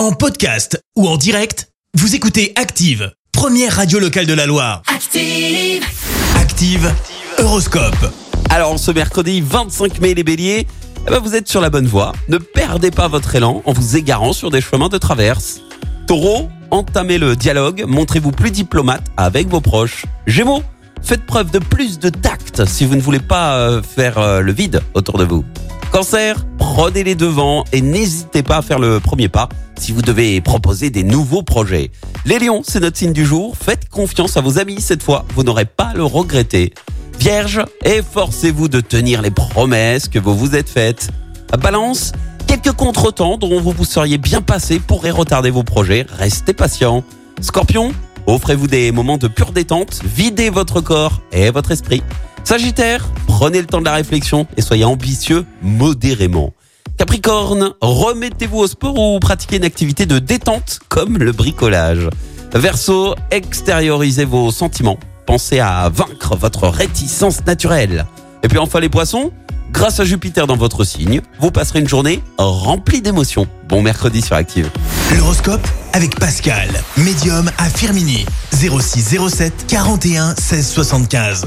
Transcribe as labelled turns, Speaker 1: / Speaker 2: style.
Speaker 1: En podcast ou en direct, vous écoutez Active, première radio locale de la Loire.
Speaker 2: Active.
Speaker 1: Active, Horoscope.
Speaker 3: Alors, ce mercredi 25 mai, les béliers, eh ben, vous êtes sur la bonne voie. Ne perdez pas votre élan en vous égarant sur des chemins de traverse. Taureau, entamez le dialogue, montrez-vous plus diplomate avec vos proches. Gémeaux, faites preuve de plus de tact si vous ne voulez pas euh, faire euh, le vide autour de vous. Cancer, prenez les devants et n'hésitez pas à faire le premier pas si vous devez proposer des nouveaux projets. Les lions, c'est notre signe du jour. Faites confiance à vos amis cette fois, vous n'aurez pas à le regretter. Vierge, efforcez-vous de tenir les promesses que vous vous êtes faites. Balance, quelques contretemps dont vous vous seriez bien passé pourraient retarder vos projets. Restez patient. Scorpion, offrez-vous des moments de pure détente, videz votre corps et votre esprit. Sagittaire, prenez le temps de la réflexion et soyez ambitieux modérément. Capricorne, remettez-vous au sport ou pratiquez une activité de détente comme le bricolage. Verseau, extériorisez vos sentiments. Pensez à vaincre votre réticence naturelle. Et puis enfin les poissons, grâce à Jupiter dans votre signe, vous passerez une journée remplie d'émotions. Bon mercredi sur Active.
Speaker 1: L'horoscope avec Pascal, médium à Firmini. 06 07 41 16 75.